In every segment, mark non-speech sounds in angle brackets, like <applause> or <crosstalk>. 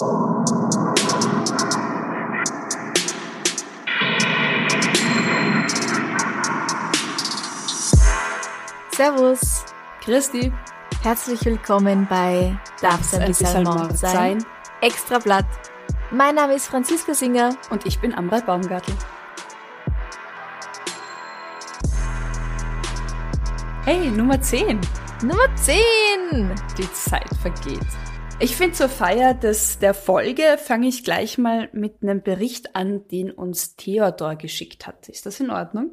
Servus, Christi, herzlich willkommen bei Darf's ein bisschen Mord sein? Extra Blatt. Mein Name ist Franziska Singer. Und ich bin Amrei Baumgartel. Hey, Nummer 10. Nummer 10. Die Zeit vergeht. Ich finde, zur Feier des, der Folge fange ich gleich mal mit einem Bericht an, den uns Theodor geschickt hat. Ist das in Ordnung?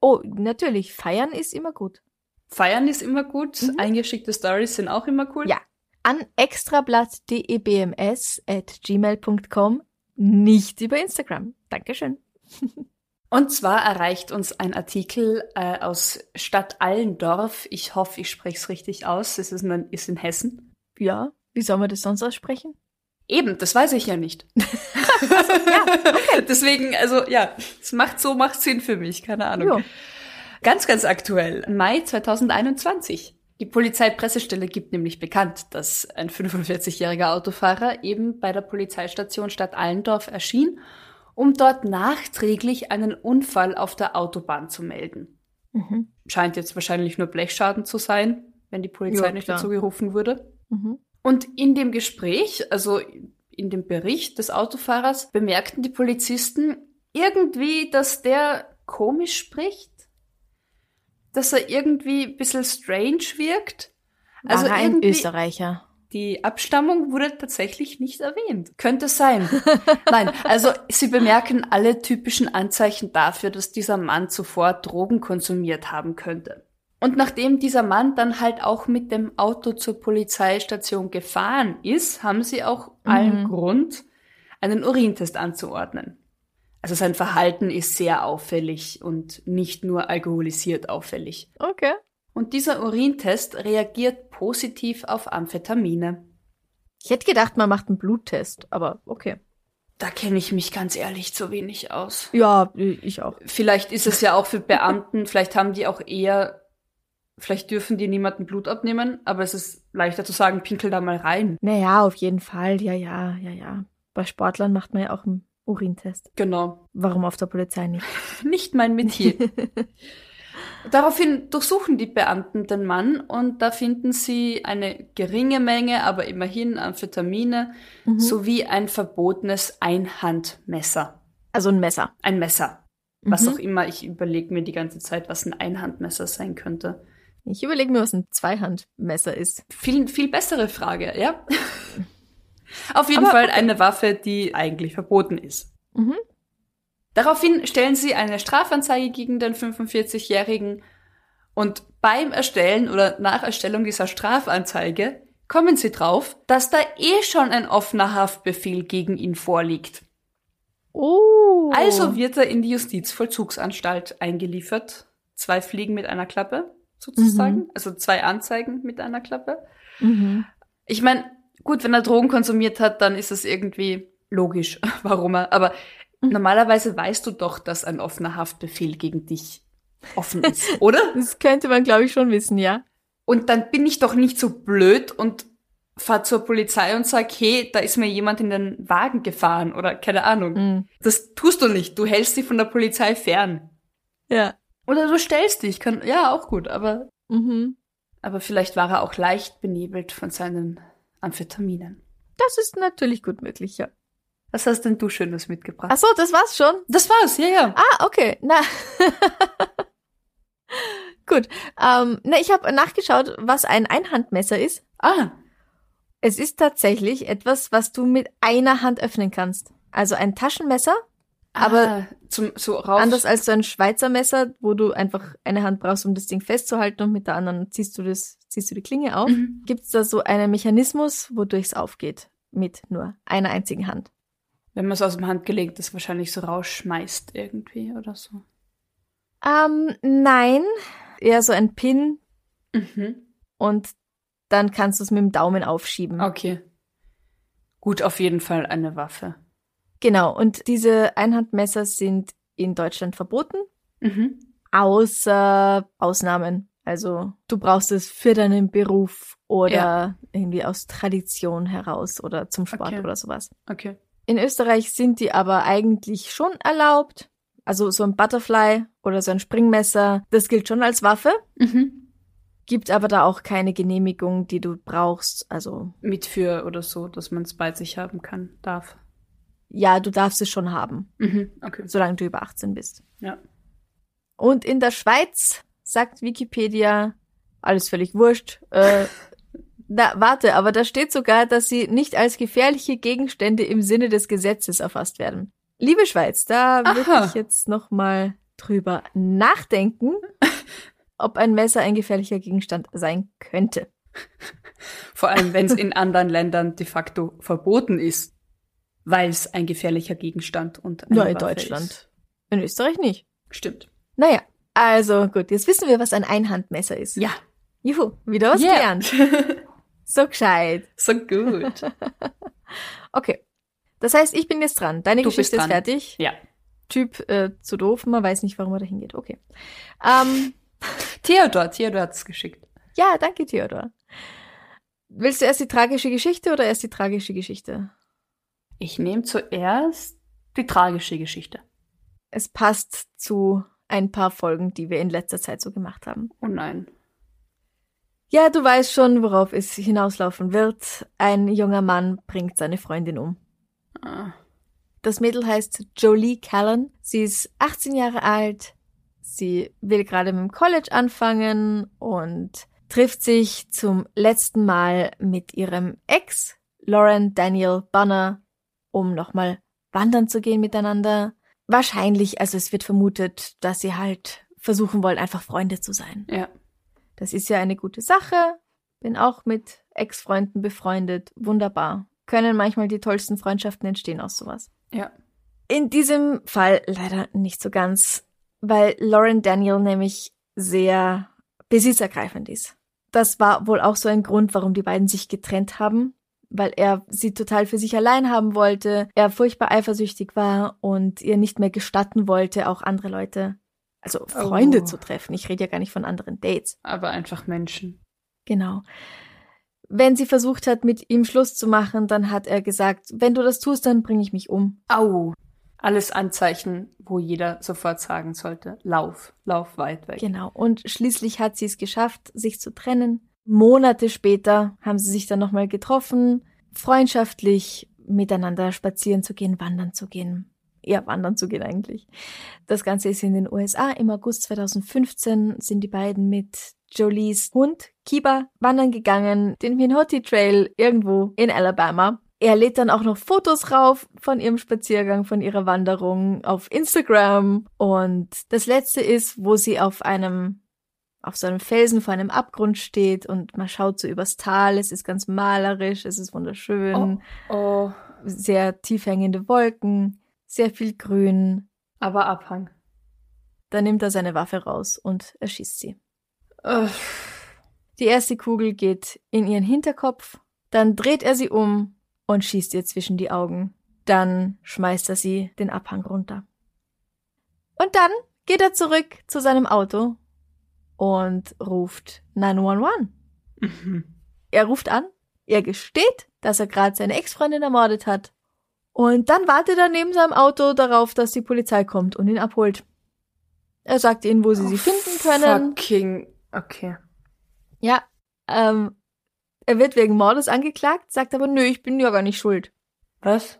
Oh, natürlich, feiern ist immer gut. Feiern ist immer gut, Mhm. eingeschickte Stories sind auch immer cool. Ja. An extrablatt.debms at gmail.com, nicht über Instagram. Dankeschön. <laughs> Und zwar erreicht uns ein Artikel äh, aus Stadt Allendorf. Ich hoffe, ich spreche es richtig aus. Es ist in, ist in Hessen. Ja, wie soll man das sonst aussprechen? Eben, das weiß ich ja nicht. <laughs> Deswegen, also ja, es macht so, macht Sinn für mich, keine Ahnung. Ja. Ganz, ganz aktuell, Mai 2021. Die Polizeipressestelle gibt nämlich bekannt, dass ein 45-jähriger Autofahrer eben bei der Polizeistation Stadt Allendorf erschien, um dort nachträglich einen Unfall auf der Autobahn zu melden. Mhm. Scheint jetzt wahrscheinlich nur Blechschaden zu sein, wenn die Polizei Ja, nicht dazu gerufen wurde. Mhm. Und in dem Gespräch, also in dem Bericht des Autofahrers, bemerkten die Polizisten irgendwie, dass der komisch spricht. Dass er irgendwie ein bisschen strange wirkt. Also War ein Österreicher. die Abstammung wurde tatsächlich nicht erwähnt. Könnte sein. <laughs> Nein, also sie bemerken alle typischen Anzeichen dafür, dass dieser Mann zuvor Drogen konsumiert haben könnte. Und nachdem dieser Mann dann halt auch mit dem Auto zur Polizeistation gefahren ist, haben sie auch allen Mhm. Grund, einen Urintest anzuordnen. Also sein Verhalten ist sehr auffällig und nicht nur alkoholisiert auffällig. Okay. Und dieser Urintest reagiert positiv auf Amphetamine. Ich hätte gedacht, man macht einen Bluttest, aber okay. Da kenne ich mich ganz ehrlich zu wenig aus. Ja, ich auch. Vielleicht ist es ja auch für Beamten, vielleicht haben die auch eher, vielleicht dürfen die niemanden Blut abnehmen, aber es ist leichter zu sagen, pinkel da mal rein. Naja, auf jeden Fall. Ja, ja, ja, ja. Bei Sportlern macht man ja auch einen Urintest. Genau. Warum auf der Polizei nicht? <laughs> Nicht mein Metier. <laughs> Daraufhin durchsuchen die Beamten den Mann und da finden sie eine geringe Menge, aber immerhin Amphetamine Mhm. sowie ein verbotenes Einhandmesser. Also ein Messer. Ein Messer. Was Mhm. auch immer, ich überlege mir die ganze Zeit, was ein Einhandmesser sein könnte. Ich überlege mir, was ein Zweihandmesser ist. Viel, viel bessere Frage, ja? <laughs> Auf jeden Aber Fall eine Waffe, die eigentlich verboten ist. Mhm. Daraufhin stellen sie eine Strafanzeige gegen den 45-Jährigen und beim Erstellen oder nach Erstellung dieser Strafanzeige kommen sie drauf, dass da eh schon ein offener Haftbefehl gegen ihn vorliegt. Oh. Also wird er in die Justizvollzugsanstalt eingeliefert. Zwei Fliegen mit einer Klappe, sozusagen. Mhm. Also zwei Anzeigen mit einer Klappe. Mhm. Ich meine, gut, wenn er Drogen konsumiert hat, dann ist es irgendwie logisch, <laughs> warum er. Aber Mhm. normalerweise weißt du doch, dass ein offener Haftbefehl gegen dich offen ist, <laughs> oder? Das könnte man, glaube ich, schon wissen, ja. Und dann bin ich doch nicht so blöd und fahr zur Polizei und sag, hey, da ist mir jemand in den Wagen gefahren oder keine Ahnung. Mhm. Das tust du nicht. Du hältst dich von der Polizei fern. Ja. Oder du stellst dich. Kann, ja, auch gut. Aber, Mhm. aber vielleicht war er auch leicht benebelt von seinen Amphetaminen. Das ist natürlich gut möglich, ja. Was hast denn du Schönes mitgebracht? Ach so, das war's schon. Das war's, ja, ja. Ah, okay. Na. <laughs> Gut. Ähm, na, ich habe nachgeschaut, was ein Einhandmesser ist. Ah, Es ist tatsächlich etwas, was du mit einer Hand öffnen kannst. Also ein Taschenmesser, aber ah, Zum, so raus. Anders als so ein Schweizer Messer, wo du einfach eine Hand brauchst, um das Ding festzuhalten und mit der anderen ziehst du das, ziehst du die Klinge auf. Mhm. Gibt's da so einen Mechanismus, wodurch es aufgeht? Mit nur einer einzigen Hand. Wenn man es aus dem Handgelenk das wahrscheinlich so rausschmeißt irgendwie oder so. Ähm, nein. Eher so ein Pin Mhm. und dann kannst du es mit dem Daumen aufschieben. Okay. Gut, auf jeden Fall eine Waffe. Genau. Und diese Einhandmesser sind in Deutschland verboten, Mhm. außer Ausnahmen. Also du brauchst es für deinen Beruf oder Ja. irgendwie aus Tradition heraus oder zum Sport Okay. oder sowas. Okay. In Österreich sind die aber eigentlich schon erlaubt. Also so ein Butterfly oder so ein Springmesser, das gilt schon als Waffe, Mhm. gibt aber da auch keine Genehmigung, die du brauchst. Also Mit für oder so, dass man es bei sich haben kann, darf. Ja, du darfst es schon haben, Mhm. Okay. solange du über 18 bist. Ja. Und in der Schweiz sagt Wikipedia, alles völlig wurscht. Äh, <laughs> na, warte, aber da steht sogar, dass sie nicht als gefährliche Gegenstände im Sinne des Gesetzes erfasst werden. Liebe Schweiz, da würde ich jetzt noch mal drüber nachdenken, <laughs> ob ein Messer ein gefährlicher Gegenstand sein könnte. Vor allem, wenn es in <laughs> anderen Ländern de facto verboten ist, weil es ein gefährlicher Gegenstand und eine Nur in Waffe Deutschland. Ist. In Österreich nicht. Stimmt. Naja, also gut, jetzt wissen wir, was ein Einhandmesser ist. Ja. Juhu, wieder was Yeah. gelernt. <laughs> So gescheit. so gut. <laughs> Okay. Das heißt, ich bin jetzt dran. Deine Du Geschichte ist dran. fertig. Ja. Typ äh, zu doof, man weiß nicht, warum er da hingeht. Okay. Ähm, <laughs> Theodor, Theodor hat's geschickt. ja, danke, Theodor. Willst du erst die tragische Geschichte oder erst die tragische Geschichte? Ich nehme zuerst die tragische Geschichte. Es passt zu ein paar Folgen, die wir in letzter Zeit so gemacht haben. Oh nein. Ja, du weißt schon, worauf es hinauslaufen wird. Ein junger Mann bringt seine Freundin um. Ah. Das Mädel heißt Jolie Callan. Sie ist 18 Jahre alt. Sie will gerade mit dem College anfangen und trifft sich zum letzten Mal mit ihrem Ex, Lauren Daniel Bonner, um nochmal wandern zu gehen miteinander. Wahrscheinlich, also es wird vermutet, dass sie halt versuchen wollen, einfach Freunde zu sein. Ja. Das ist ja eine gute Sache. Bin auch mit Ex-Freunden befreundet. Wunderbar. Können manchmal die tollsten Freundschaften entstehen aus sowas. Ja. In diesem Fall leider nicht so ganz, weil Lauren Daniel nämlich sehr besitzergreifend ist. Das war wohl auch so ein Grund, warum die beiden sich getrennt haben, weil er sie total für sich allein haben wollte, er furchtbar eifersüchtig war und ihr nicht mehr gestatten wollte, auch andere Leute, also Freunde Oh. zu treffen. Ich rede ja gar nicht von anderen Dates. Aber einfach Menschen. Genau. Wenn sie versucht hat, mit ihm Schluss zu machen, dann hat er gesagt, wenn du das tust, dann bringe ich mich um. Au. Alles Anzeichen, wo jeder sofort sagen sollte, lauf, lauf weit weg. Genau. Und schließlich hat sie es geschafft, sich zu trennen. Monate später haben sie sich dann nochmal getroffen, freundschaftlich miteinander spazieren zu gehen, wandern zu gehen. Ja, wandern zu gehen eigentlich. Das Ganze ist in den USA. Im August 2015 sind die beiden mit Jolies Hund Kiba wandern gegangen, den Minhoti Trail irgendwo in Alabama. Er lädt dann auch noch Fotos rauf von ihrem Spaziergang, von ihrer Wanderung auf Instagram. Und das letzte ist, wo sie auf einem, auf so einem Felsen vor einem Abgrund steht und man schaut so übers Tal. Es ist ganz malerisch, es ist wunderschön, Oh, sehr tief hängende Wolken, sehr viel Grün. aber Abhang. Dann nimmt er seine Waffe raus und erschießt sie. Ugh. Die erste Kugel geht in ihren Hinterkopf, dann dreht er sie um und schießt ihr zwischen die Augen. Dann schmeißt er sie den Abhang runter. Und dann geht er zurück zu seinem Auto und ruft 911. Mhm. Er ruft an, er gesteht, dass er gerade seine Ex-Freundin ermordet hat. Und dann wartet er neben seinem Auto darauf, dass die Polizei kommt und ihn abholt. Er sagt ihnen, wo sie sie finden können. Fucking, okay. Ja, ähm, er wird wegen Mordes angeklagt, sagt aber, nö, ich bin ja gar nicht schuld. Was?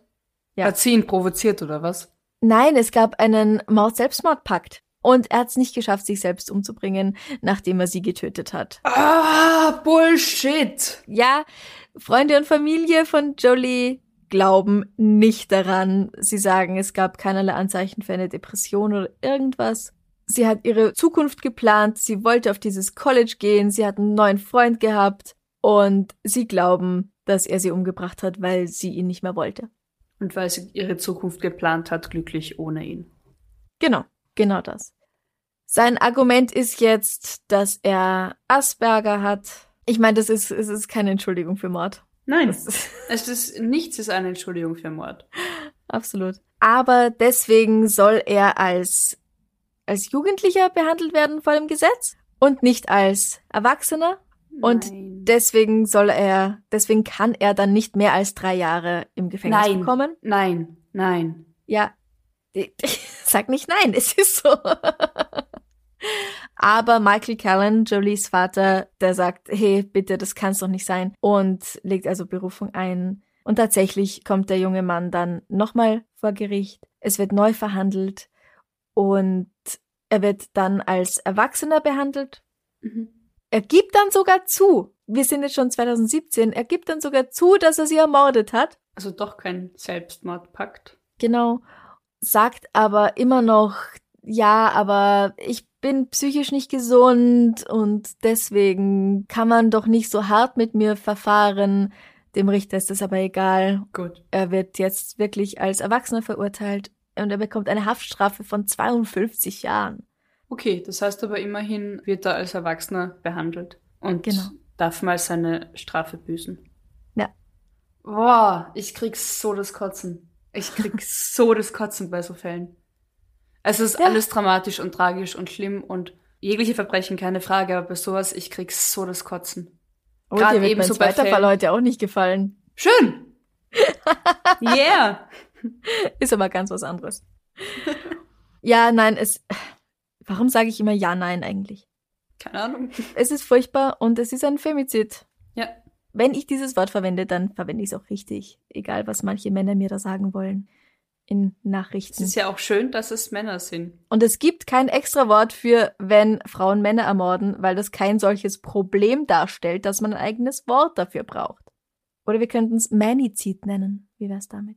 Ja. Hat sie ihn provoziert oder was? Nein, es gab einen Mord-Selbstmordpakt. Und er hat es nicht geschafft, sich selbst umzubringen, nachdem er sie getötet hat. Ah, Bullshit. Ja, Freunde und Familie von Jolie glauben nicht daran. Sie sagen, es gab keinerlei Anzeichen für eine Depression oder irgendwas. Sie hat ihre Zukunft geplant, sie wollte auf dieses College gehen, sie hat einen neuen Freund gehabt und sie glauben, dass er sie umgebracht hat, weil sie ihn nicht mehr wollte. Und weil sie ihre Zukunft geplant hat, glücklich ohne ihn. Genau, genau das. Sein Argument ist jetzt, dass er Asperger hat. Ich meine, das ist, es ist keine Entschuldigung für Mord. Nein, ist, <laughs> es ist, nichts ist eine Entschuldigung für Mord. absolut. Aber deswegen soll er als, als Jugendlicher behandelt werden vor dem Gesetz und nicht als Erwachsener. Und Nein. deswegen soll er, deswegen kann er dann nicht mehr als drei Jahre im Gefängnis Nein. bekommen. Nein, nein. Ja, <laughs> sag nicht nein, es ist so. Aber Michael Callan, Jolies Vater, der sagt, hey, bitte, das kann's doch nicht sein und legt also Berufung ein. Und tatsächlich kommt der junge Mann dann nochmal vor Gericht. Es wird neu verhandelt und er wird dann als Erwachsener behandelt. Mhm. Er gibt dann sogar zu, wir sind jetzt schon 2017, er gibt dann sogar zu, dass er sie ermordet hat. Also doch kein Selbstmordpakt. Genau. Sagt aber immer noch, ja, aber ich bin psychisch nicht gesund und deswegen kann man doch nicht so hart mit mir verfahren. Dem Richter ist das aber egal. Gut. Er wird jetzt wirklich als Erwachsener verurteilt und er bekommt eine Haftstrafe von 52 Jahren. Okay, das heißt aber immerhin wird er als Erwachsener behandelt und Genau. darf mal seine Strafe büßen. Ja. Boah, ich krieg so das Kotzen. Ich krieg so das Kotzen bei so Fällen. Es ist Ja. alles dramatisch und tragisch und schlimm und jegliche Verbrechen, keine Frage, aber bei sowas, ich krieg so das Kotzen. Oh, Gerade dir wird eben mein so zweiter Fällen- Fall heute auch nicht gefallen. Schön! <laughs> yeah! Ist aber ganz was anderes. ja, nein, es. Warum sage ich immer ja, nein eigentlich? Keine Ahnung. Es ist furchtbar und es ist ein Femizid. Wenn ich dieses Wort verwende, dann verwende ich es auch richtig. Egal, was manche Männer mir da sagen wollen. In Es Nachrichten. ist ja auch schön, dass es Männer sind. Und es gibt kein extra Wort für, wenn Frauen Männer ermorden, weil das kein solches Problem darstellt, dass man ein eigenes Wort dafür braucht. Oder wir könnten es Manizid nennen. Wie wär's damit?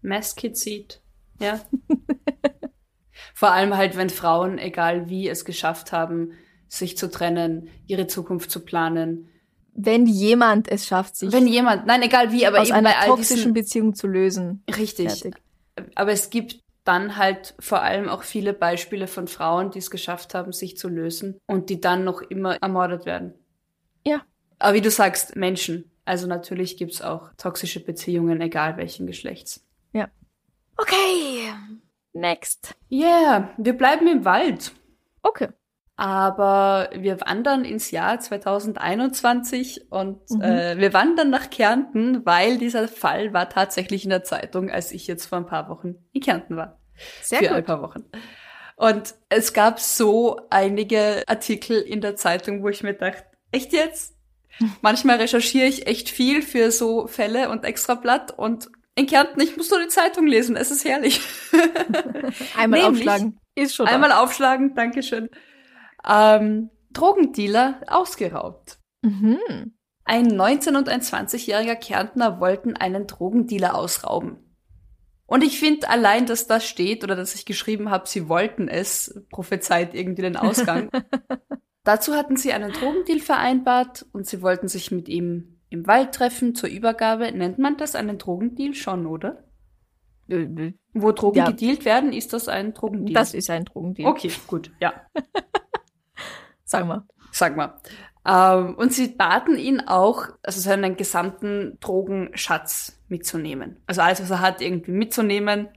Maskizid. Ja. <laughs> Vor allem halt, wenn Frauen, egal wie, es geschafft haben, sich zu trennen, ihre Zukunft zu planen. Wenn jemand es schafft, sich Wenn jemand, nein, egal wie, aber aus eben einer bei toxischen diesen, Beziehung zu lösen. richtig. Fertig. Aber es gibt dann halt vor allem auch viele Beispiele von Frauen, die es geschafft haben, sich zu lösen und die dann noch immer ermordet werden. Ja. Aber wie du sagst, Menschen. Also natürlich gibt's auch toxische Beziehungen, egal welchen Geschlechts. Okay. Next. Yeah, wir bleiben im Wald. Okay. Aber wir wandern ins Jahr 2021 und Mhm. äh, wir wandern nach Kärnten, weil dieser Fall war tatsächlich in der Zeitung, als ich jetzt vor ein paar Wochen in Kärnten war. Sehr für ein gut. paar Wochen. Und es gab so einige Artikel in der Zeitung, wo ich mir dachte, echt jetzt? <laughs> Manchmal recherchiere ich echt viel für so Fälle und Extrablatt und in Kärnten, ich muss nur die Zeitung lesen, es ist herrlich. <laughs> Einmal Nämlich- aufschlagen. Ist schon Einmal aufschlagen, Dankeschön. Ähm, Drogendealer ausgeraubt. Mhm. Ein 19- und ein 20-jähriger Kärntner wollten einen Drogendealer ausrauben. Und ich finde allein, dass das steht oder dass ich geschrieben habe, sie wollten es, prophezeit irgendwie den Ausgang. <laughs> Dazu hatten sie einen Drogendeal vereinbart und sie wollten sich mit ihm im Wald treffen zur Übergabe. Nennt man das einen Drogendeal schon, oder? Äh, Wo Drogen Ja. gedealt werden, ist das ein Drogendeal. Das ist ein Drogendeal. okay, gut, ja. <laughs> Sagen wir. Sag mal. Ähm, und sie baten ihn auch, also seinen gesamten Drogenschatz mitzunehmen. Also alles, was er hat, irgendwie mitzunehmen,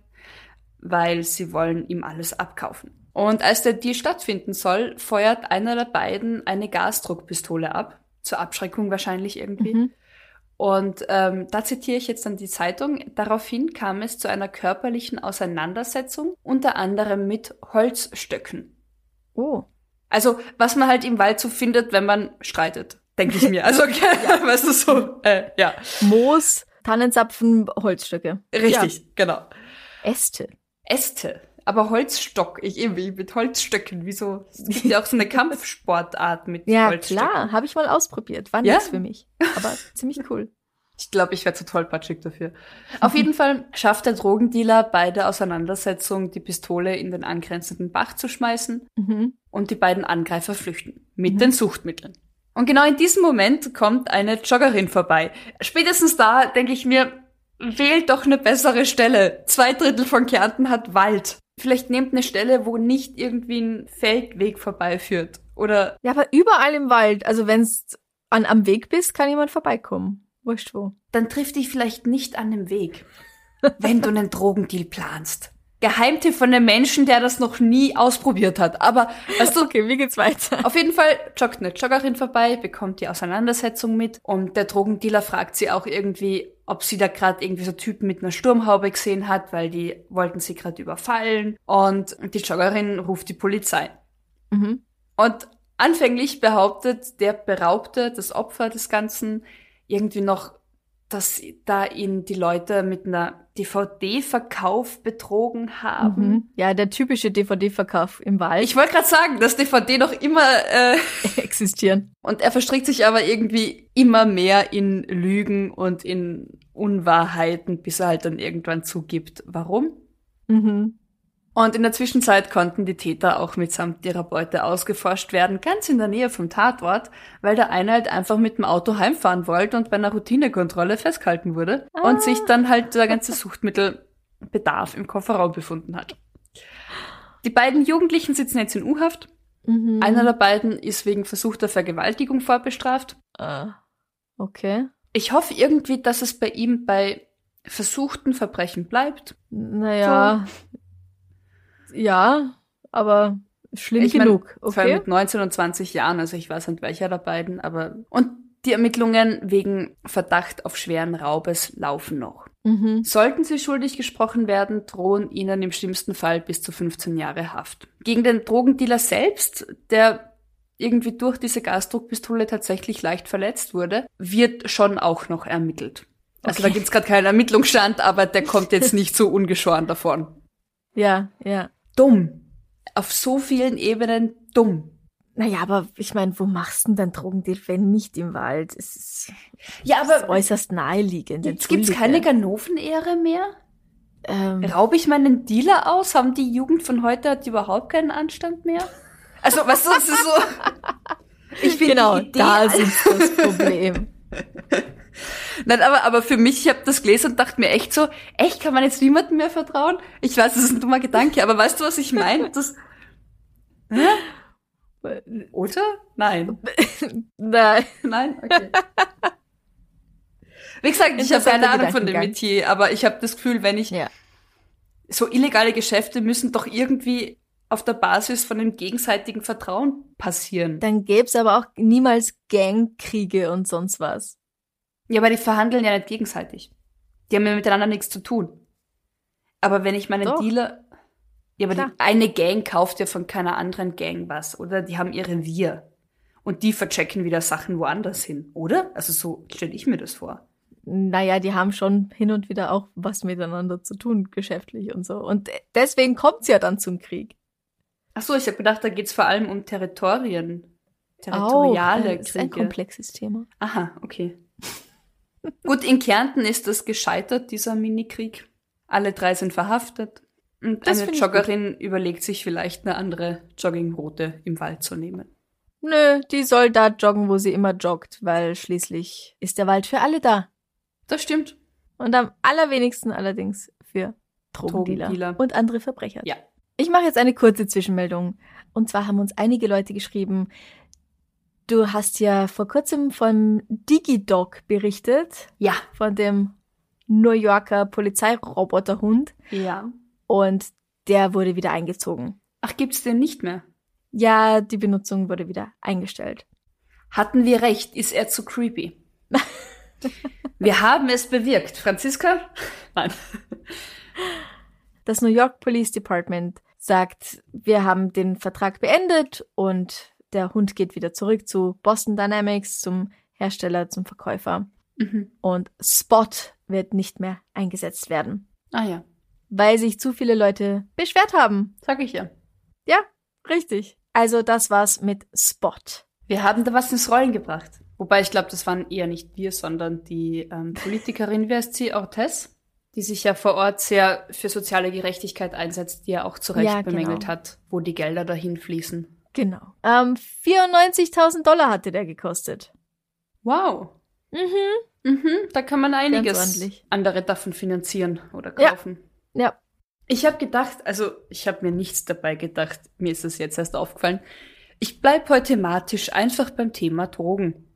weil sie wollen ihm alles abkaufen. Und als der Deal stattfinden soll, feuert einer der beiden eine Gasdruckpistole ab. Zur Abschreckung wahrscheinlich irgendwie. Mhm. Und ähm, da zitiere ich jetzt dann die Zeitung. Daraufhin kam es zu einer körperlichen Auseinandersetzung, unter anderem mit Holzstöcken. Oh. Also, was man halt im Wald so findet, wenn man streitet, denke ich mir. Also, okay, <laughs> <laughs> weißt du so, äh, ja, Moos, Tannenzapfen, Holzstöcke. richtig, genau. Äste. Äste, aber Holzstock, ich irgendwie mit Holzstöcken, wieso? Es gibt ja auch so eine <laughs> Kampfsportart mit Ja, Holzstöcken. klar. Habe ich mal ausprobiert. War Ja? nichts für mich. Aber ziemlich cool. Ich glaube, ich wäre zu tollpatschig dafür. Auf jeden Fall schafft der Drogendealer bei der Auseinandersetzung, die Pistole in den angrenzenden Bach zu schmeißen Mhm. Und die beiden Angreifer flüchten. Mit den Suchtmitteln. Und genau in diesem Moment kommt eine Joggerin vorbei. Spätestens da denke ich mir, wählt doch eine bessere Stelle. Zwei Drittel von Kärnten hat Wald. Vielleicht nehmt eine Stelle, wo nicht irgendwie ein Feldweg vorbeiführt. Oder Ja, aber überall im Wald. Also wenn's an, am Weg bist, kann jemand vorbeikommen. Wurscht wo. dann triff dich vielleicht nicht an dem Weg, <laughs> wenn du einen Drogendeal planst. Geheimtipp von einem Menschen, der das noch nie ausprobiert hat. Aber, weißt du, Okay, wie geht's weiter? Auf jeden Fall joggt eine Joggerin vorbei, bekommt die Auseinandersetzung mit und der Drogendealer fragt sie auch irgendwie, ob sie da gerade irgendwie so Typen mit einer Sturmhaube gesehen hat, weil die wollten sie gerade überfallen und die Joggerin ruft die Polizei. Mhm. Und anfänglich behauptet der Beraubte, das Opfer des Ganzen, irgendwie noch, dass da ihn die Leute mit einer DVD-Verkauf betrogen haben. Mhm. Ja, der typische DVD-Verkauf im Wald Ich wollte gerade sagen, dass DVD noch immer äh, <laughs> existieren. Und er verstrickt sich aber irgendwie immer mehr in Lügen und in Unwahrheiten, bis er halt dann irgendwann zugibt, warum. Mhm. Und in der Zwischenzeit konnten die Täter auch mitsamt ihrer Beute ausgeforscht werden, ganz in der Nähe vom Tatort, weil der eine halt einfach mit dem Auto heimfahren wollte und bei einer Routinekontrolle festgehalten wurde Ah. und sich dann halt der ganze Suchtmittelbedarf im Kofferraum befunden hat. Die beiden Jugendlichen sitzen jetzt in U-Haft. Mhm. Einer der beiden ist wegen versuchter Vergewaltigung vorbestraft. Ah. Okay. Ich hoffe irgendwie, dass es bei ihm bei versuchten Verbrechen bleibt. Naja. Ja, aber schlimm Ich mein, genug. Vor allem Okay. mit 19 und 20 Jahren, also ich weiß nicht welcher der beiden, aber und die Ermittlungen wegen Verdacht auf schweren Raubes laufen noch. Mhm. Sollten sie schuldig gesprochen werden, drohen ihnen im schlimmsten Fall bis zu 15 Jahre Haft. Gegen den Drogendealer selbst, der irgendwie durch diese Gasdruckpistole tatsächlich leicht verletzt wurde, wird schon auch noch ermittelt. Also Okay. da gibt's gerade keinen Ermittlungsstand, aber der kommt jetzt nicht so ungeschoren davon. Ja, ja. Dumm. Auf so vielen Ebenen dumm. Naja, aber ich meine, wo machst du denn dein Drogendeal, wenn nicht im Wald? Es ist, Ja, es ist äußerst naheliegend. Jetzt gibt's keine. Ganoven-Ehre mehr? Ähm, Raube ich meinen Dealer aus? Haben die Jugend von heute hat überhaupt keinen Anstand mehr? Also, weißt du, ist so. <laughs> Ich bin genau, die Idee, da sitzt das Problem. Nein, aber, aber für mich, ich habe das gelesen und dachte mir echt so, echt, kann man jetzt niemandem mehr vertrauen? Ich weiß, das ist ein dummer Gedanke, aber weißt du, was ich meine? Das, hä? Oder? Nein. <laughs> Nein. Nein? Okay. Wie gesagt, ich habe keine Ahnung von dem. Metier, aber ich habe das Gefühl, wenn ich Ja. so illegale Geschäfte müssen doch irgendwie auf der Basis von dem gegenseitigen Vertrauen passieren. Dann gäb's aber auch niemals Gangkriege und sonst was. Ja, aber die verhandeln ja nicht gegenseitig. Die haben ja miteinander nichts zu tun. Aber wenn ich meinen Doch. Dealer. Ja, aber die, Klar. eine Gang kauft ja von keiner anderen Gang was, oder? Die haben ihre Wir. Und die verchecken wieder Sachen woanders hin, oder? Also so stelle ich mir das vor. Naja, die haben schon hin und wieder auch was miteinander zu tun, geschäftlich und so. Und deswegen kommt's ja dann zum Krieg. Ach so, ich habe gedacht, da geht's vor allem um Territorien. Territoriale Auch, das ist ein Kriege. komplexes Thema. Aha, okay. <laughs> Gut, in Kärnten ist das gescheitert, dieser Minikrieg. Alle drei sind verhaftet. Und Das eine Joggerin überlegt sich vielleicht eine andere Joggingroute im Wald zu nehmen. Nö, die soll da joggen, wo sie immer joggt, weil schließlich ist der Wald für alle da. Das stimmt. Und am allerwenigsten allerdings für Drogendealer, Drogendealer. und andere Verbrecher. Ja. Ich mache jetzt eine kurze Zwischenmeldung. Und zwar haben uns einige Leute geschrieben, du hast ja vor kurzem vom Digidog berichtet, Ja. von dem New Yorker Polizeiroboterhund. Ja. Und der wurde wieder eingezogen. Ach, gibt's den nicht mehr? Ja, die Benutzung wurde wieder eingestellt. Hatten wir recht, ist er zu creepy. <laughs> wir haben es bewirkt. Franziska? Nein. Das New York Police Department sagt, wir haben den Vertrag beendet und der Hund geht wieder zurück zu Boston Dynamics, zum Hersteller, zum Verkäufer. Mhm. Und Spot wird nicht mehr eingesetzt werden, Ah ja, weil sich zu viele Leute beschwert haben. sag ich ja. Ja, richtig. Also das war's mit Spot. Wir haben da was ins Rollen gebracht. Wobei ich glaube, das waren eher nicht wir, sondern die ähm, Politikerin, wie heißt sie, Ortez, die sich ja vor Ort sehr für soziale Gerechtigkeit einsetzt, die ja auch zu Recht Ja, genau. bemängelt hat, wo die Gelder dahin fließen. Genau. Ähm, 94.000 Dollar hatte der gekostet. Wow. Mhm. Mhm, da kann man einiges andere davon finanzieren oder Ja. kaufen. Ja. Ich habe gedacht, also ich habe mir nichts dabei gedacht, mir ist es jetzt erst aufgefallen. Ich bleib heute thematisch einfach beim Thema Drogen.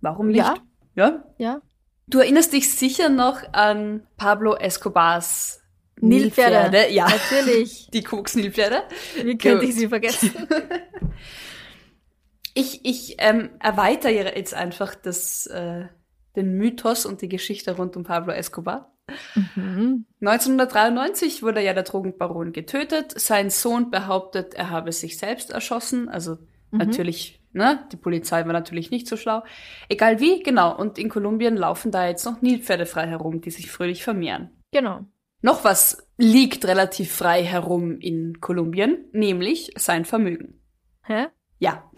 Warum nicht? Ja. Ja. Ja. Du erinnerst dich sicher noch an Pablo Escobars Nilpferde. Nilpferde. Ja, Natürlich. <laughs> die Koks-Nilpferde. Wie könnte ich sie vergessen? <laughs> Ich, ich ähm, erweitere jetzt einfach das, äh, den Mythos und die Geschichte rund um Pablo Escobar. mhm. 1993 wurde ja der Drogenbaron getötet. Sein Sohn behauptet, er habe sich selbst erschossen. Also Mhm. natürlich, ne? Die Polizei war natürlich nicht so schlau. Egal wie, genau. Und in Kolumbien laufen da jetzt noch Nilpferde frei herum, die sich fröhlich vermehren. Genau. Noch was liegt relativ frei herum in Kolumbien, nämlich sein Vermögen. Hä? Ja.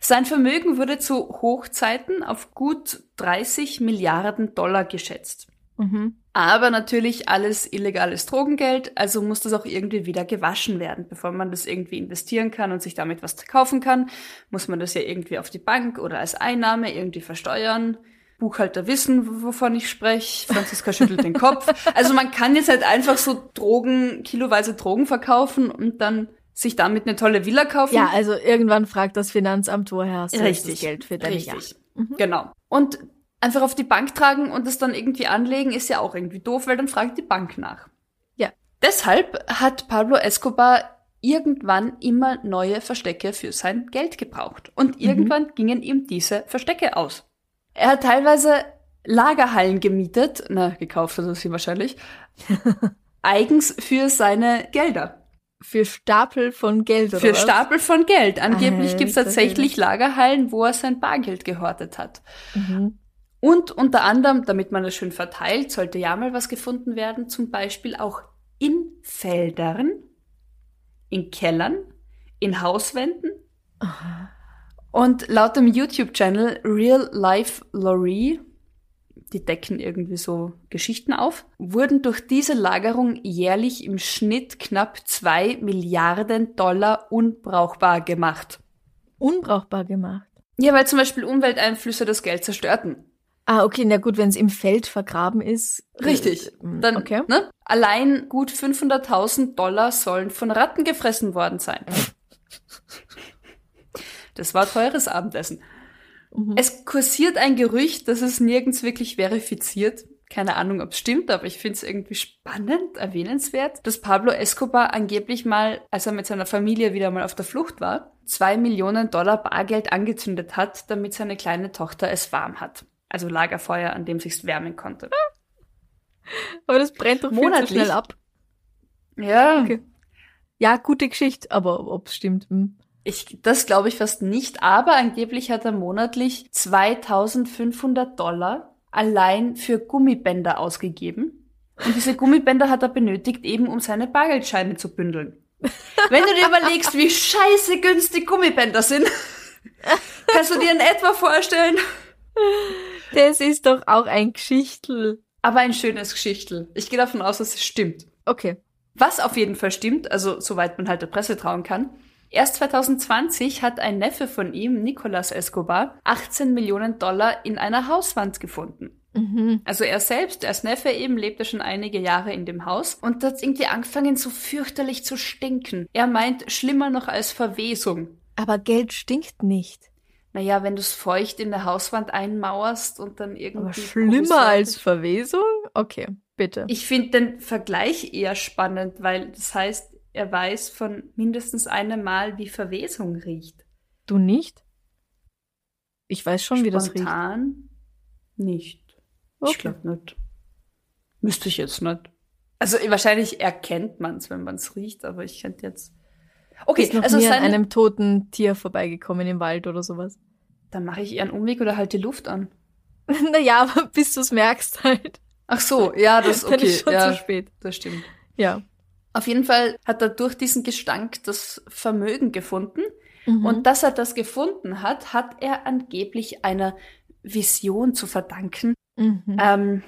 Sein Vermögen wurde zu Hochzeiten auf gut 30 Milliarden Dollar geschätzt. Mhm. Aber natürlich alles illegales Drogengeld, also muss das auch irgendwie wieder gewaschen werden. Bevor man das irgendwie investieren kann und sich damit was kaufen kann, muss man das ja irgendwie auf die Bank oder als Einnahme irgendwie versteuern. Buchhalter wissen, wovon ich spreche. Franziska schüttelt den Kopf. <laughs> Also man kann jetzt halt einfach so Drogen, kiloweise Drogen verkaufen und dann sich damit eine tolle Villa kaufen. Ja, also irgendwann fragt das Finanzamt, woher hast du Richtig. das Geld für deine Richtig. Yacht? Genau. Und einfach auf die Bank tragen und es dann irgendwie anlegen, ist ja auch irgendwie doof, weil dann fragt die Bank nach. Ja. Deshalb hat Pablo Escobar irgendwann immer neue Verstecke für sein Geld gebraucht. Und Mhm. irgendwann gingen ihm diese Verstecke aus. Er hat teilweise Lagerhallen gemietet, na, gekauft hat er sie wahrscheinlich, <laughs> eigens für seine Gelder. Für Stapel von Geld oder Für was? Stapel von Geld. Angeblich gibt es tatsächlich Lagerhallen, wo er sein Bargeld gehortet hat. Mhm. Und unter anderem, damit man es schön verteilt, sollte ja mal was gefunden werden, zum Beispiel auch in Feldern, in Kellern, in Hauswänden. Und laut dem YouTube-Channel Real Life Laurie, die decken irgendwie so Geschichten auf, wurden durch diese Lagerung jährlich im Schnitt knapp zwei Milliarden Dollar unbrauchbar gemacht. Unbrauchbar gemacht. Ja, weil zum Beispiel Umwelteinflüsse das Geld zerstörten. Ah, okay, na gut, wenn es im Feld vergraben ist. äh, Richtig. mm, Dann, okay. ne? Allein gut 500.000 Dollar sollen von Ratten gefressen worden sein. Das war teures Abendessen. Mhm. Es kursiert ein Gerücht, das ist nirgends wirklich verifiziert. Keine Ahnung, ob es stimmt, aber ich finde es irgendwie spannend, erwähnenswert, dass Pablo Escobar angeblich mal, als er mit seiner Familie wieder mal auf der Flucht war, zwei Millionen Dollar Bargeld angezündet hat, damit seine kleine Tochter es warm hat. Also Lagerfeuer, an dem sich's wärmen konnte. Aber das brennt doch viel zu Monatlich. schnell ab. Ja, Okay. Ja, gute Geschichte, aber ob's stimmt. hm. Ich, das glaube ich fast nicht, aber angeblich hat er monatlich 2500 Dollar allein für Gummibänder ausgegeben. Und diese Gummibänder hat er benötigt, eben um seine Bargeldscheine zu bündeln. Wenn du dir überlegst, wie scheiße günstig Gummibänder sind, <laughs> kannst du dir in etwa vorstellen. Das ist doch auch ein Geschichtel. Aber ein schönes Geschichtel. Ich gehe davon aus, dass es stimmt. Okay. Was auf jeden Fall stimmt, also soweit man halt der Presse trauen kann. Erst 2020 hat ein Neffe von ihm, Nicolas Escobar, 18 Millionen Dollar in einer Hauswand gefunden. Mhm. Also er selbst, als Neffe eben, lebte schon einige Jahre in dem Haus und hat irgendwie angefangen so fürchterlich zu stinken. Er meint, schlimmer noch als Verwesung. Aber Geld stinkt nicht. Naja, wenn du es feucht in der Hauswand einmauerst und dann irgendwie... Aber schlimmer als Verwesung? Okay, bitte. Ich finde den Vergleich eher spannend, weil das heißt, er weiß von mindestens einem Mal, wie Verwesung riecht. Du nicht? Ich weiß schon, wie das riecht. Spontan nicht. Ich Okay. glaube nicht. Müsste ich jetzt nicht. Also wahrscheinlich erkennt man es, wenn man es riecht, aber ich könnte jetzt. Okay, Ist noch also nie an einem toten Tier vorbeigekommen im Wald oder sowas. dann mache ich eher einen Umweg oder halt die Luft an. <laughs> naja, aber <laughs> bis du es merkst halt. Ach so, ja, das <laughs> okay, ist schon ja, zu spät. das stimmt. Ja. Auf jeden Fall hat er durch diesen Gestank das Vermögen gefunden. Mhm. Und dass er das gefunden hat, hat er angeblich einer Vision zu verdanken. Mhm. Ähm,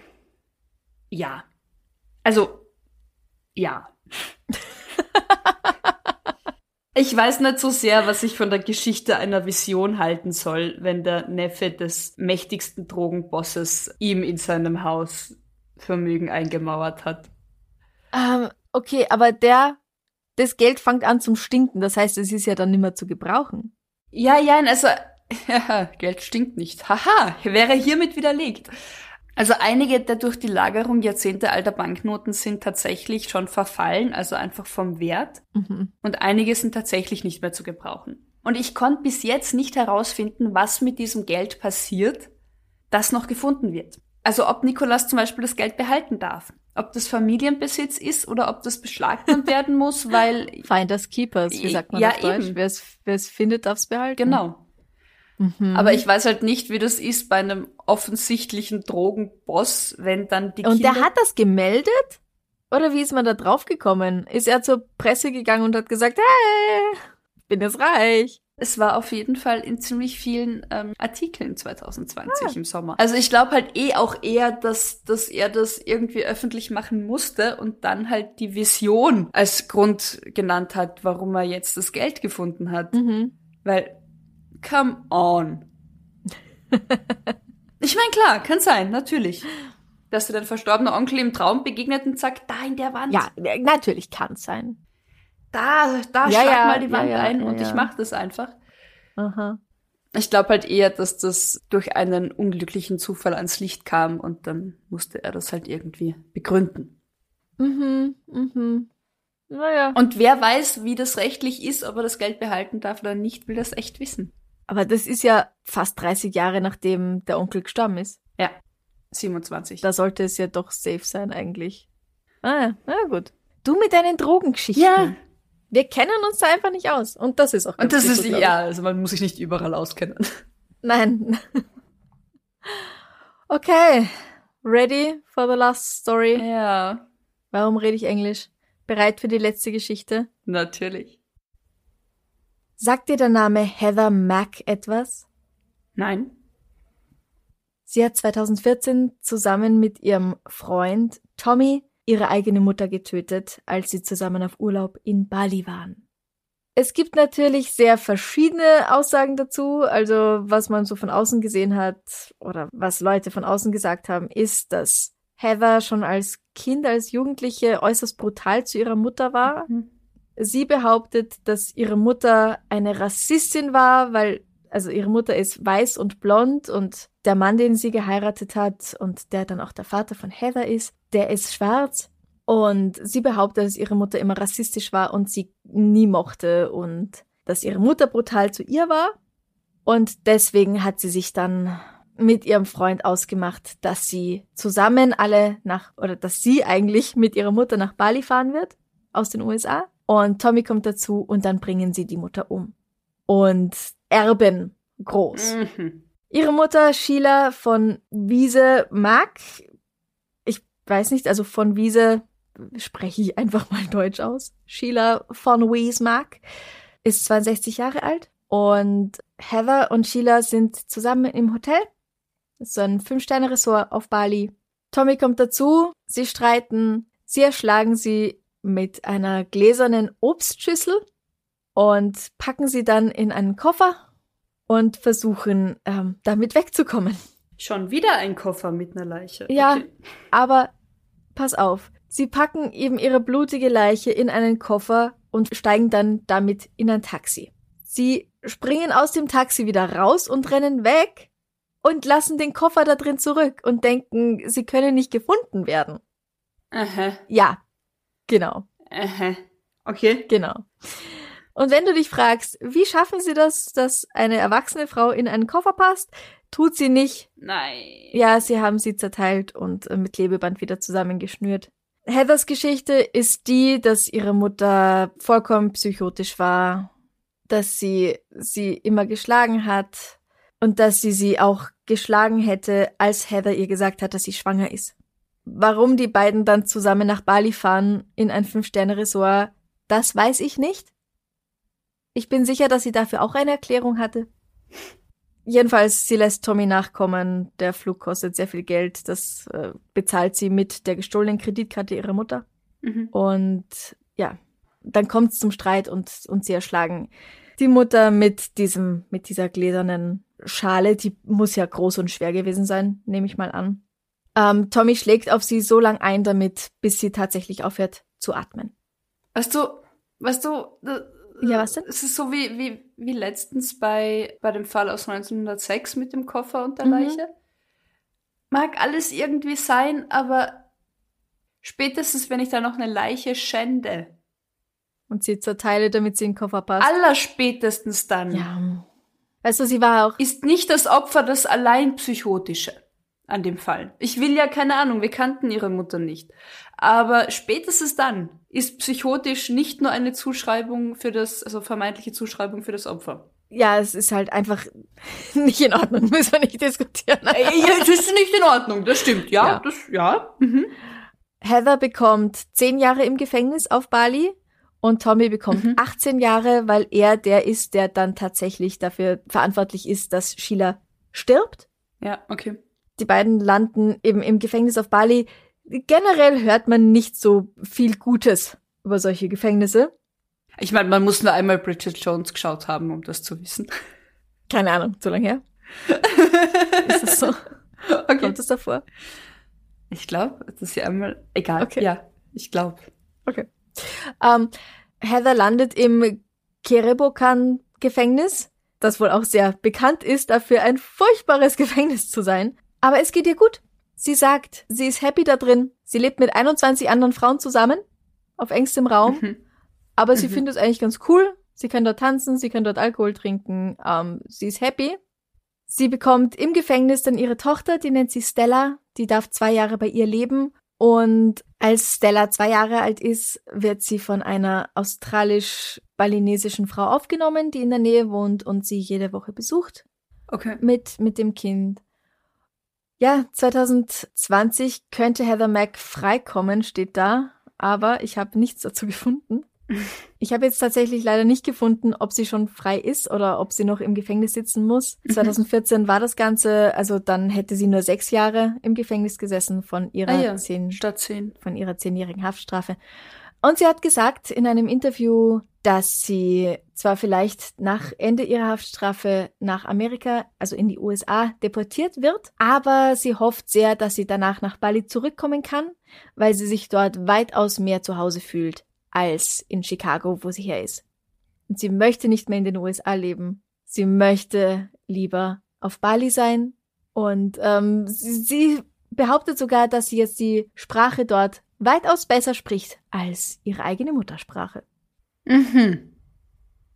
ja. Also, ja. Ich weiß nicht so sehr, was ich von der Geschichte einer Vision halten soll, wenn der Neffe des mächtigsten Drogenbosses ihm in seinem Haus Vermögen eingemauert hat. Ähm, okay, aber der, das Geld fängt an zum Stinken. Das heißt, es ist ja dann nicht mehr zu gebrauchen. Ja, ja, also, <laughs> Geld stinkt nicht. Haha, wäre hiermit widerlegt. Also einige der durch die Lagerung jahrzehntealter Banknoten sind tatsächlich schon verfallen, also einfach vom Wert. Mhm. Und einige sind tatsächlich nicht mehr zu gebrauchen. Und ich konnte bis jetzt nicht herausfinden, was mit diesem Geld passiert, das noch gefunden wird. Also ob Nikolas zum Beispiel das Geld behalten darf. Ob das Familienbesitz ist oder ob das beschlagnahmt <laughs> werden muss, weil... Finders Keepers, wie sagt man ja, auf Deutsch? Wer es findet, darf es behalten. Genau. Mhm. Aber ich weiß halt nicht, wie das ist bei einem offensichtlichen Drogenboss, wenn dann die Und Kinder der hat das gemeldet? Oder wie ist man da drauf gekommen? Ist er zur Presse gegangen und hat gesagt, hey, ich bin jetzt reich? Es war auf jeden Fall in ziemlich vielen ähm, Artikeln 2020 ah. im Sommer. Also ich glaube halt eh auch eher, dass, dass er das irgendwie öffentlich machen musste und dann halt die Vision als Grund genannt hat, warum er jetzt das Geld gefunden hat. Mhm. Weil Come on. ich meine, klar, kann sein, natürlich. Dass dir dein verstorbener Onkel im Traum begegnet und sagt, da in der Wand. Ja, natürlich kann es sein. Da, da ja, schlag ja, mal die Wand ja, ein und ich mach das einfach. Aha. Ich glaube halt eher, dass das durch einen unglücklichen Zufall ans Licht kam und dann musste er das halt irgendwie begründen. Mhm, mhm. Naja. Und wer weiß, wie das rechtlich ist, ob er das Geld behalten darf oder nicht, will das echt wissen. Aber das ist ja fast 30 Jahre, nachdem der Onkel gestorben ist. Ja, 27. Da sollte es ja doch safe sein eigentlich. Ah, na gut. Du mit deinen Drogengeschichten. Ja. Wir kennen uns da einfach nicht aus. Und das ist auch Und das ist, ja, also man muss sich nicht überall auskennen. <laughs> Nein. <laughs> Okay. Ready for the last story? Ja. Warum rede ich Englisch? Bereit für die letzte Geschichte? Natürlich. Sagt dir der Name Heather Mack etwas? Nein. Sie hat 2014 zusammen mit ihrem Freund Tommy ihre eigene Mutter getötet, als sie zusammen auf Urlaub in Bali waren. Es gibt natürlich sehr verschiedene Aussagen dazu. Also was man so von außen gesehen hat oder was Leute von außen gesagt haben, ist, dass Heather schon als Kind, als Jugendliche äußerst brutal zu ihrer Mutter war. Mhm. Sie behauptet, dass ihre Mutter eine Rassistin war, weil, also ihre Mutter ist weiß und blond und der Mann, den sie geheiratet hat und der dann auch der Vater von Heather ist, der ist schwarz. Und sie behauptet, dass ihre Mutter immer rassistisch war und sie nie mochte und dass ihre Mutter brutal zu ihr war. Und deswegen hat sie sich dann mit ihrem Freund ausgemacht, dass sie zusammen alle nach, oder dass sie eigentlich mit ihrer Mutter nach Bali fahren wird, aus den USA. Und Tommy kommt dazu und dann bringen sie die Mutter um. Und erben groß. Mhm. Ihre Mutter Sheila von Wiese Mack, ich weiß nicht, also von Wiese spreche ich einfach mal Deutsch aus. Sheila von Wiese Mack ist 62 Jahre alt und Heather und Sheila sind zusammen im Hotel. Das ist so ein Fünf-Sterne-Ressort auf Bali. Tommy kommt dazu, sie streiten, sie erschlagen sie mit einer gläsernen Obstschüssel und packen sie dann in einen Koffer und versuchen ähm, damit wegzukommen. Schon wieder ein Koffer mit einer Leiche. Ja, okay. aber pass auf. Sie packen eben ihre blutige Leiche in einen Koffer und steigen dann damit in ein Taxi. Sie springen aus dem Taxi wieder raus und rennen weg und lassen den Koffer da drin zurück und denken, sie können nicht gefunden werden. Aha. Ja, Genau. Aha. Okay. Genau. Und wenn du dich fragst, wie schaffen sie das, dass eine erwachsene Frau in einen Koffer passt, tut sie nicht. Nein. Ja, sie haben sie zerteilt und äh, mit Klebeband wieder zusammengeschnürt. Heathers Geschichte ist die, dass ihre Mutter vollkommen psychotisch war, dass sie sie immer geschlagen hat und dass sie sie auch geschlagen hätte, als Heather ihr gesagt hat, dass sie schwanger ist. Warum die beiden dann zusammen nach Bali fahren in ein Fünf-Sterne-Resort, das weiß ich nicht. Ich bin sicher, dass sie dafür auch eine Erklärung hatte. Jedenfalls, sie lässt Tommy nachkommen. Der Flug kostet sehr viel Geld. Das äh, bezahlt sie mit der gestohlenen Kreditkarte ihrer Mutter. Mhm. Und ja, dann kommt es zum Streit und, und sie erschlagen die Mutter mit diesem, mit dieser gläsernen Schale. Die muss ja groß und schwer gewesen sein, nehme ich mal an. Ähm, Tommy schlägt auf sie so lang ein damit, bis sie tatsächlich aufhört zu atmen. Weißt du, weißt du, äh, Ja, was denn? Es ist so wie, wie, wie letztens bei, bei dem Fall aus 1906 mit dem Koffer und der Mhm. Leiche. Mag alles irgendwie sein, aber spätestens, wenn ich da noch eine Leiche schände, Und sie zerteile, damit sie in den Koffer passt. allerspätestens dann, ja. Weißt du, sie war auch. ist nicht das Opfer das allein psychotische an dem Fall. Ich will ja keine Ahnung, wir kannten ihre Mutter nicht. Aber spätestens dann ist psychotisch nicht nur eine Zuschreibung für das, also vermeintliche Zuschreibung für das Opfer. Ja, es ist halt einfach <laughs> nicht in Ordnung, <laughs> müssen wir nicht diskutieren. Ey, das ist nicht in Ordnung, das stimmt, ja, Ja. das, ja. Mhm. Heather bekommt zehn Jahre im Gefängnis auf Bali und Tommy bekommt Mhm. 18 Jahre, weil er der ist, der dann tatsächlich dafür verantwortlich ist, dass Sheila stirbt. Ja, okay. Die beiden landen eben im Gefängnis auf Bali. Generell hört man nicht so viel Gutes über solche Gefängnisse. Ich meine, man muss nur einmal Bridget Jones geschaut haben, um das zu wissen. Keine Ahnung, so lange her. <laughs> Ist das so? Okay. Kommt das davor? Ich glaube, das ist ja einmal, egal, Okay. ja, ich glaube. Ähm, Heather landet im Kerebokan-Gefängnis, das wohl auch sehr bekannt ist, dafür ein furchtbares <laughs> Gefängnis zu sein. Aber es geht ihr gut. Sie sagt, sie ist happy da drin. Sie lebt mit 21 anderen Frauen zusammen, auf engstem Raum. Mhm. Aber sie Mhm. findet es eigentlich ganz cool. Sie kann dort tanzen, sie kann dort Alkohol trinken. Ähm, sie ist happy. Sie bekommt im Gefängnis dann ihre Tochter, die nennt sie Stella. Die darf zwei Jahre bei ihr leben. Und als Stella zwei Jahre alt ist, wird sie von einer australisch-balinesischen Frau aufgenommen, die in der Nähe wohnt und sie jede Woche besucht Okay. mit, mit dem Kind. Ja, 2020 könnte Heather Mack freikommen, steht da, aber ich habe nichts dazu gefunden. <laughs> Ich habe jetzt tatsächlich leider nicht gefunden, ob sie schon frei ist oder ob sie noch im Gefängnis sitzen muss. <laughs> Mhm. 2014 war das Ganze, also dann hätte sie nur sechs Jahre im Gefängnis gesessen von ihrer Ah ja, zehn Statt 10. von ihrer zehnjährigen Haftstrafe. Und sie hat gesagt in einem Interview, dass sie zwar vielleicht nach Ende ihrer Haftstrafe nach Amerika, also in die USA, deportiert wird, aber sie hofft sehr, dass sie danach nach Bali zurückkommen kann, weil sie sich dort weitaus mehr zu Hause fühlt als in Chicago, wo sie her ist. Und sie möchte nicht mehr in den USA leben. Sie möchte lieber auf Bali sein. Und ähm, sie, sie behauptet sogar, dass sie jetzt die Sprache dort weitaus besser spricht als ihre eigene Muttersprache. Mhm.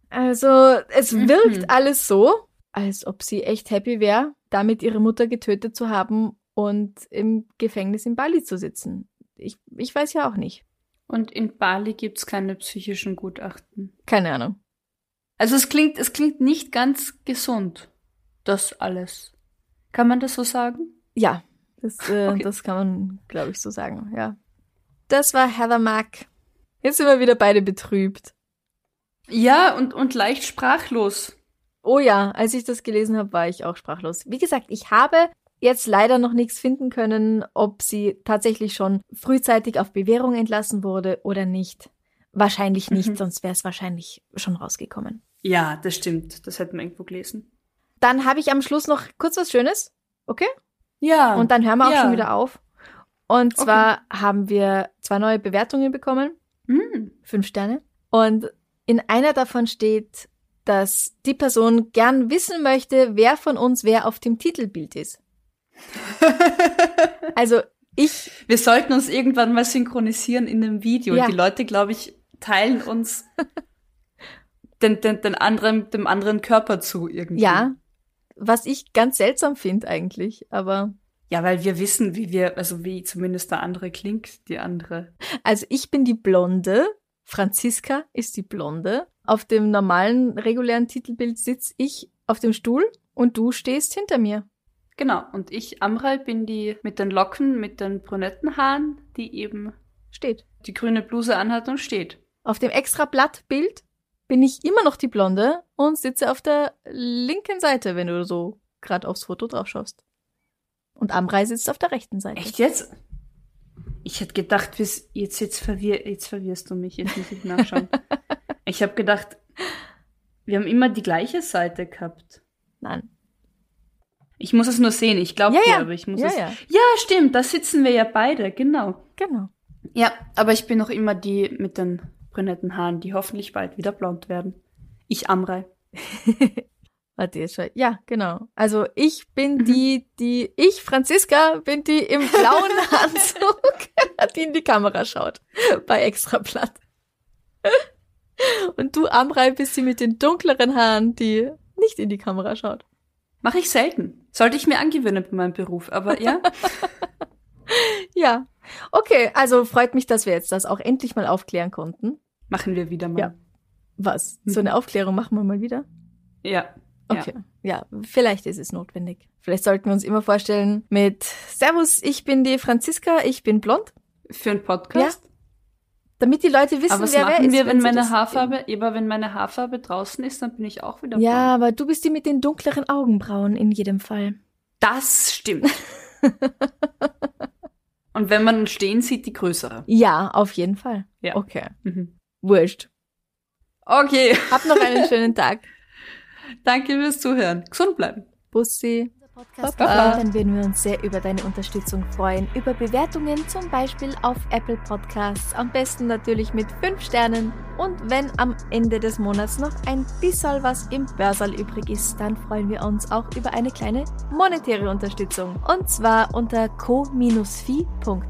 Also es Mhm. wirkt alles so, als ob sie echt happy wäre, damit ihre Mutter getötet zu haben und im Gefängnis in Bali zu sitzen. Ich, ich weiß ja auch nicht. Und in Bali gibt's keine psychischen Gutachten. Keine Ahnung. Also es klingt, es klingt nicht ganz gesund, das alles. Kann man das so sagen? Ja, das, äh, <laughs> Okay. das kann man, glaube ich, so sagen, ja. Das war Heather Mack. Jetzt sind wir wieder beide betrübt. Ja, und, und leicht sprachlos. Oh ja, als ich das gelesen habe, war ich auch sprachlos. Wie gesagt, ich habe jetzt leider noch nichts finden können, ob sie tatsächlich schon frühzeitig auf Bewährung entlassen wurde oder nicht. Wahrscheinlich nicht, Mhm. sonst wäre es wahrscheinlich schon rausgekommen. Ja, das stimmt. Das hätten wir irgendwo gelesen. Dann habe ich am Schluss noch kurz was Schönes, okay? Ja. Und dann hören wir auch Ja. schon wieder auf. Und zwar haben wir zwei neue Bewertungen bekommen. Mm. fünf Sterne. Und in einer davon steht, dass die Person gern wissen möchte, wer von uns wer auf dem Titelbild ist. <laughs> Also ich, Wir sollten uns irgendwann mal synchronisieren in einem Video. Ja. Die Leute, glaube ich, teilen uns <laughs> den, den, den anderen, dem anderen Körper zu irgendwie. ja, was ich ganz seltsam finde eigentlich, aber Ja, weil wir wissen, wie wir, also wie zumindest der andere klingt, die andere. also ich bin die Blonde, Franziska ist die Blonde. Auf dem normalen, regulären Titelbild sitz ich auf dem Stuhl und du stehst hinter mir. Genau. Und ich, Amrei, bin die mit den Locken, mit den brünetten Haaren, die eben Steht. die grüne Bluse anhat und steht. Auf dem extra Blattbild bin ich immer noch die Blonde und sitze auf der linken Seite, wenn du so gerade aufs Foto drauf schaust. Und Amrei sitzt auf der rechten Seite. Echt jetzt? Ich hätte gedacht, bis jetzt, jetzt, verwirr, jetzt verwirrst du mich, jetzt muss ich nachschauen. <laughs> ich habe gedacht, wir haben immer die gleiche Seite gehabt. Nein. Ich muss es nur sehen, ich glaube Ja, dir, ja. aber ich muss Ja, es. ja. ja, stimmt, da sitzen wir ja beide, genau. Genau. Ja, aber ich bin noch immer die mit den brünetten Haaren, die hoffentlich bald wieder blond werden. Ich Amrei. <laughs> Warte, jetzt schau. Ja, genau. Also ich bin Mhm. die, die, ich, Franziska, bin die im <laughs> blauen Anzug, <laughs> die in die Kamera schaut. Bei Extrablatt. Und du, Amrei, bist die mit den dunkleren Haaren, die nicht in die Kamera schaut. Mache ich selten. Sollte ich mir angewöhnen bei meinem Beruf, aber ja. <laughs> Ja. Okay, also freut mich, dass wir jetzt das auch endlich mal aufklären konnten. Machen wir wieder mal. Ja. Was? So Mhm. eine Aufklärung machen wir mal wieder? Ja. Okay. Ja. vielleicht ist es notwendig. Vielleicht sollten wir uns immer vorstellen mit Servus, ich bin die Franziska, ich bin blond. Für einen Podcast. Damit die Leute wissen, aber was wer wer machen ist. wir, wenn sie meine Haarfarbe, aber wenn meine Haarfarbe draußen ist, dann bin ich auch wieder blond. Ja, aber du bist die mit den dunkleren Augenbrauen in jedem Fall. Das stimmt. <laughs> Und wenn man stehen sieht, die größere. Ja, auf jeden Fall. Ja. Okay. Mhm. Wurscht. Okay. Hab noch einen <laughs> schönen Tag. Danke fürs Zuhören. Gesund bleiben. Bussi. Podcast Baba. Dann würden wir uns sehr über deine Unterstützung freuen. Über Bewertungen zum Beispiel auf Apple Podcasts. Am besten natürlich mit 5 Sternen. Und wenn am Ende des Monats noch ein bisschen was im Börsal übrig ist, dann freuen wir uns auch über eine kleine monetäre Unterstützung. Und zwar unter co-fi.com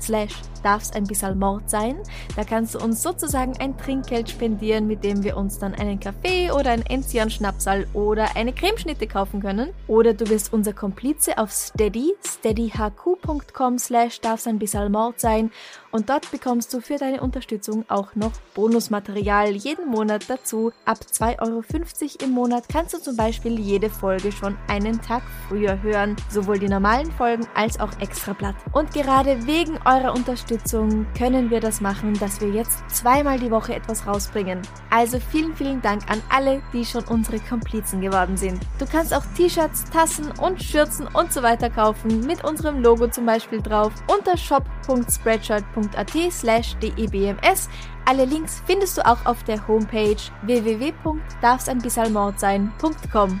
slash darf's ein bisschen Mord sein. Da kannst du uns sozusagen ein Trinkgeld spendieren, mit dem wir uns dann einen Kaffee oder ein Enzian Schnapsal oder eine Cremeschnitte kaufen können. Oder du wirst unser Komplize auf Steady, steadyhq.com slash darf's ein bisschen Mord sein. Und dort bekommst du für deine Unterstützung auch noch Bonusmaterial jeden Monat dazu. Ab 2,50 Euro im Monat kannst du zum Beispiel jede Folge schon einen Tag früher hören. Sowohl die normalen Folgen als auch Extrablatt. Und gerade wegen eurer Unterstützung können wir das machen, dass wir jetzt zweimal die Woche etwas rausbringen. Also vielen, vielen Dank an alle, die schon unsere Komplizen geworden sind. Du kannst auch T-Shirts, Tassen und Schürzen und so weiter kaufen, mit unserem Logo zum Beispiel drauf, unter shop.spreadshirt.at slash debms. Alle Links findest du auch auf der Homepage www.darfseinbissalmordsein.com.